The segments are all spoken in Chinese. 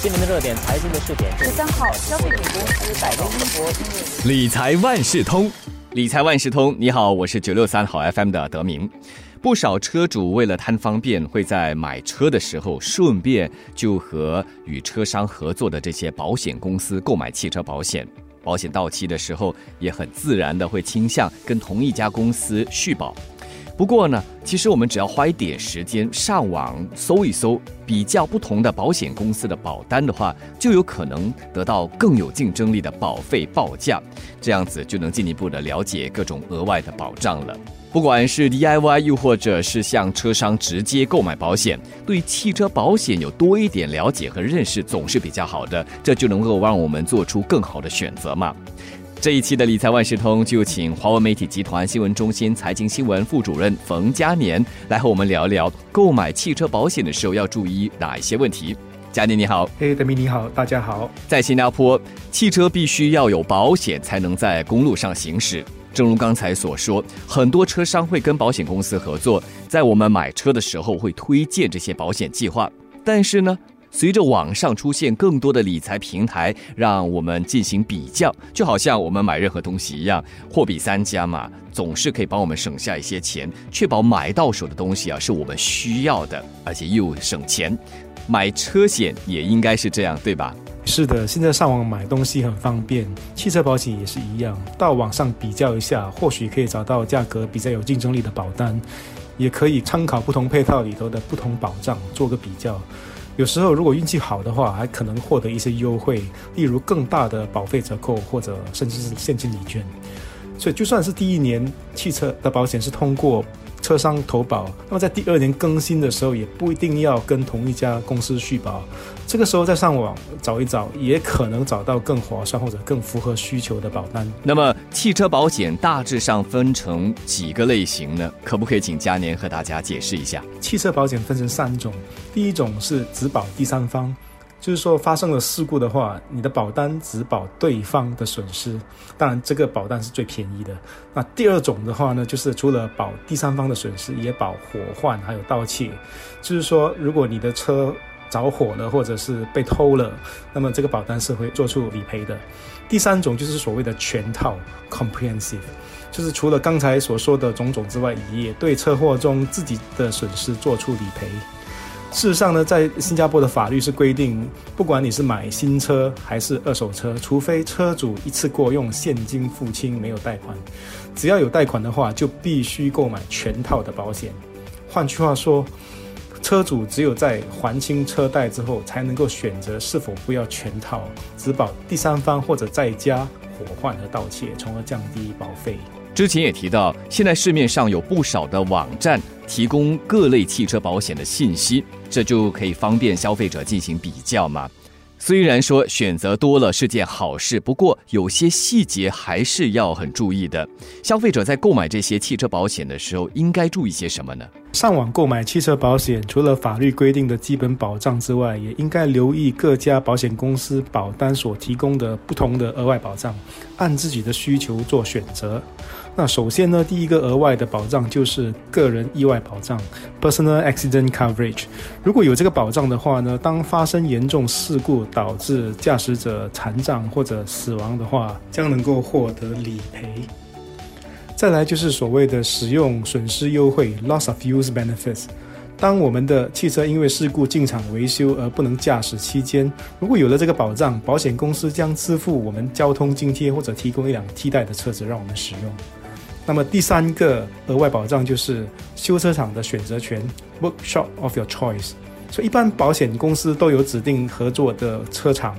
今年的热点财经的试点，十三号，消费品公司百威英博因为理财万事通，理财万事通，你好，我是九六三好 FM 的德明。不少车主为了贪方便，会在买车的时候顺便就和与车商合作的这些保险公司购买汽车保险。保险到期的时候，也很自然的会倾向跟同一家公司续保。不过呢，其实我们只要花一点时间上网搜一搜，比较不同的保险公司的保单的话，就有可能得到更有竞争力的保费报价，这样子就能进一步的了解各种额外的保障了。不管是 DIY，又或者是向车商直接购买保险，对汽车保险有多一点了解和认识，总是比较好的，这就能够让我们做出更好的选择嘛。这一期的理财万事通就请华为媒体集团新闻中心财经新闻副主任冯嘉年来和我们聊聊购买汽车保险的时候要注意哪一些问题。嘉年你好，嘿，德明你好，大家好。在新加坡，汽车必须要有保险才能在公路上行驶。正如刚才所说，很多车商会跟保险公司合作，在我们买车的时候会推荐这些保险计划，但是呢？随着网上出现更多的理财平台，让我们进行比较，就好像我们买任何东西一样，货比三家嘛，总是可以帮我们省下一些钱，确保买到手的东西啊是我们需要的，而且又省钱。买车险也应该是这样，对吧？是的，现在上网买东西很方便，汽车保险也是一样，到网上比较一下，或许可以找到价格比较有竞争力的保单，也可以参考不同配套里头的不同保障，做个比较。有时候，如果运气好的话，还可能获得一些优惠，例如更大的保费折扣，或者甚至是现金礼券。所以，就算是第一年汽车的保险是通过。车商投保，那么在第二年更新的时候，也不一定要跟同一家公司续保。这个时候再上网找一找，也可能找到更划算或者更符合需求的保单。那么汽车保险大致上分成几个类型呢？可不可以请嘉年和大家解释一下？汽车保险分成三种，第一种是只保第三方。就是说，发生了事故的话，你的保单只保对方的损失，当然这个保单是最便宜的。那第二种的话呢，就是除了保第三方的损失，也保火患还有盗窃。就是说，如果你的车着火了或者是被偷了，那么这个保单是会做出理赔的。第三种就是所谓的全套 （comprehensive），就是除了刚才所说的种种之外，也对车祸中自己的损失做出理赔。事实上呢，在新加坡的法律是规定，不管你是买新车还是二手车，除非车主一次过用现金付清，没有贷款，只要有贷款的话，就必须购买全套的保险。换句话说，车主只有在还清车贷之后，才能够选择是否不要全套，只保第三方或者再加火患和盗窃，从而降低保费。之前也提到，现在市面上有不少的网站提供各类汽车保险的信息，这就可以方便消费者进行比较嘛。虽然说选择多了是件好事，不过有些细节还是要很注意的。消费者在购买这些汽车保险的时候，应该注意些什么呢？上网购买汽车保险，除了法律规定的基本保障之外，也应该留意各家保险公司保单所提供的不同的额外保障，按自己的需求做选择。那首先呢，第一个额外的保障就是个人意外保障 （Personal Accident Coverage）。如果有这个保障的话呢，当发生严重事故导致驾驶者残障或者死亡的话，将能够获得理赔。再来就是所谓的使用损失优惠 （Loss of Use Benefits）。当我们的汽车因为事故进场维修而不能驾驶期间，如果有了这个保障，保险公司将支付我们交通津贴或者提供一辆替代的车子让我们使用。那么第三个额外保障就是修车厂的选择权 （workshop of your choice）。所以一般保险公司都有指定合作的车厂。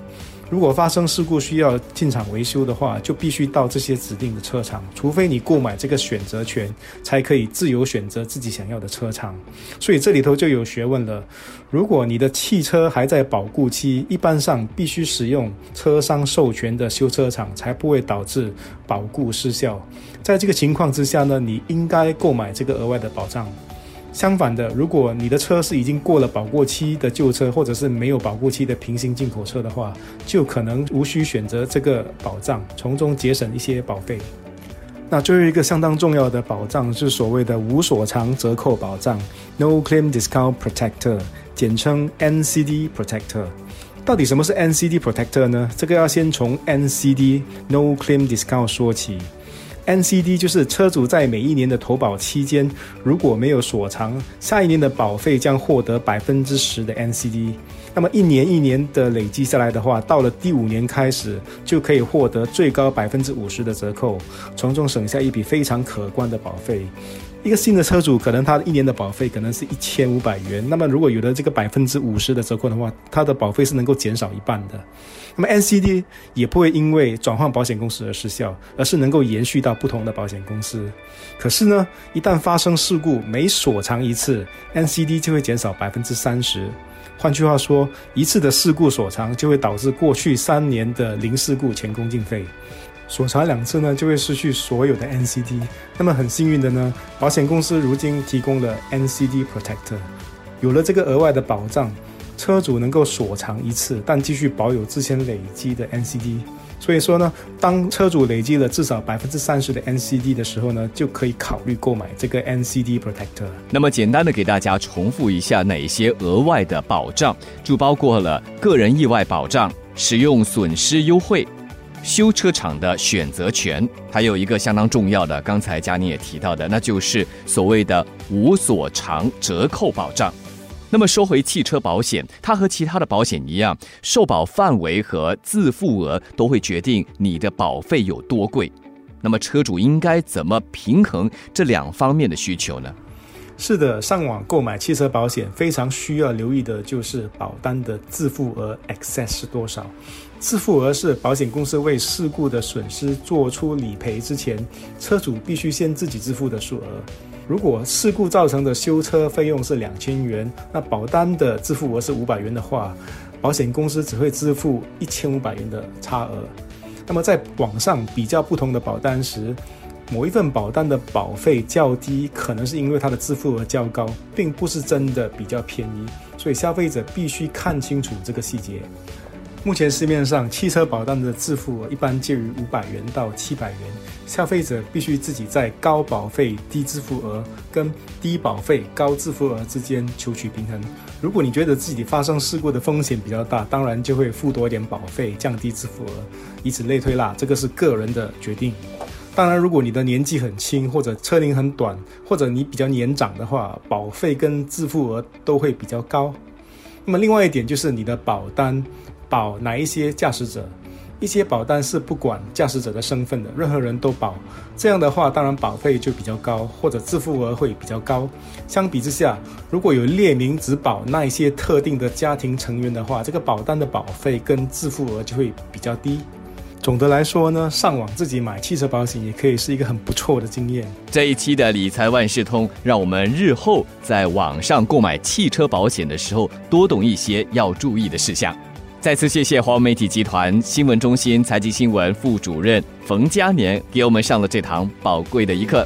如果发生事故需要进厂维修的话，就必须到这些指定的车厂，除非你购买这个选择权，才可以自由选择自己想要的车厂。所以这里头就有学问了。如果你的汽车还在保固期，一般上必须使用车商授权的修车厂，才不会导致保固失效。在这个情况之下呢，你应该购买这个额外的保障。相反的，如果你的车是已经过了保过期的旧车，或者是没有保过期的平行进口车的话，就可能无需选择这个保障，从中节省一些保费。那最后一个相当重要的保障是所谓的无所偿折扣保障 （No Claim Discount Protector），简称 NCD Protector。到底什么是 NCD Protector 呢？这个要先从 NCD No Claim Discount 说起。NCD 就是车主在每一年的投保期间，如果没有锁长，下一年的保费将获得百分之十的 NCD。那么一年一年的累积下来的话，到了第五年开始就可以获得最高百分之五十的折扣，从中省下一笔非常可观的保费。一个新的车主可能他一年的保费可能是一千五百元，那么如果有了这个百分之五十的折扣的话，他的保费是能够减少一半的。那么 NCD 也不会因为转换保险公司而失效，而是能够延续到不同的保险公司。可是呢，一旦发生事故，每锁藏一次，NCD 就会减少百分之三十。换句话说，一次的事故锁藏就会导致过去三年的零事故前功尽废。锁藏两次呢，就会失去所有的 NCD。那么很幸运的呢，保险公司如今提供了 NCD Protector，有了这个额外的保障，车主能够锁藏一次，但继续保有之前累积的 NCD。所以说呢，当车主累积了至少百分之三十的 NCD 的时候呢，就可以考虑购买这个 NCD Protector。那么简单的给大家重复一下哪些额外的保障，就包括了个人意外保障、使用损失优惠。修车厂的选择权，还有一个相当重要的，刚才佳宁也提到的，那就是所谓的无锁长折扣保障。那么说回汽车保险，它和其他的保险一样，受保范围和自付额都会决定你的保费有多贵。那么车主应该怎么平衡这两方面的需求呢？是的，上网购买汽车保险非常需要留意的就是保单的自付额 excess 是多少。自付额是保险公司为事故的损失做出理赔之前，车主必须先自己支付的数额。如果事故造成的修车费用是两千元，那保单的自付额是五百元的话，保险公司只会支付一千五百元的差额。那么在网上比较不同的保单时，某一份保单的保费较低，可能是因为它的自付额较高，并不是真的比较便宜，所以消费者必须看清楚这个细节。目前市面上汽车保单的自付额一般介于五百元到七百元，消费者必须自己在高保费低自付额跟低保费高自付额之间求取平衡。如果你觉得自己发生事故的风险比较大，当然就会付多一点保费，降低自付额，以此类推啦。这个是个人的决定。当然，如果你的年纪很轻，或者车龄很短，或者你比较年长的话，保费跟自付额都会比较高。那么另外一点就是你的保单。保哪一些驾驶者？一些保单是不管驾驶者的身份的，任何人都保。这样的话，当然保费就比较高，或者自付额会比较高。相比之下，如果有列明只保那一些特定的家庭成员的话，这个保单的保费跟自付额就会比较低。总的来说呢，上网自己买汽车保险也可以是一个很不错的经验。这一期的理财万事通，让我们日后在网上购买汽车保险的时候，多懂一些要注意的事项。再次谢谢华为媒体集团新闻中心财经新闻副主任冯嘉年给我们上了这堂宝贵的一课。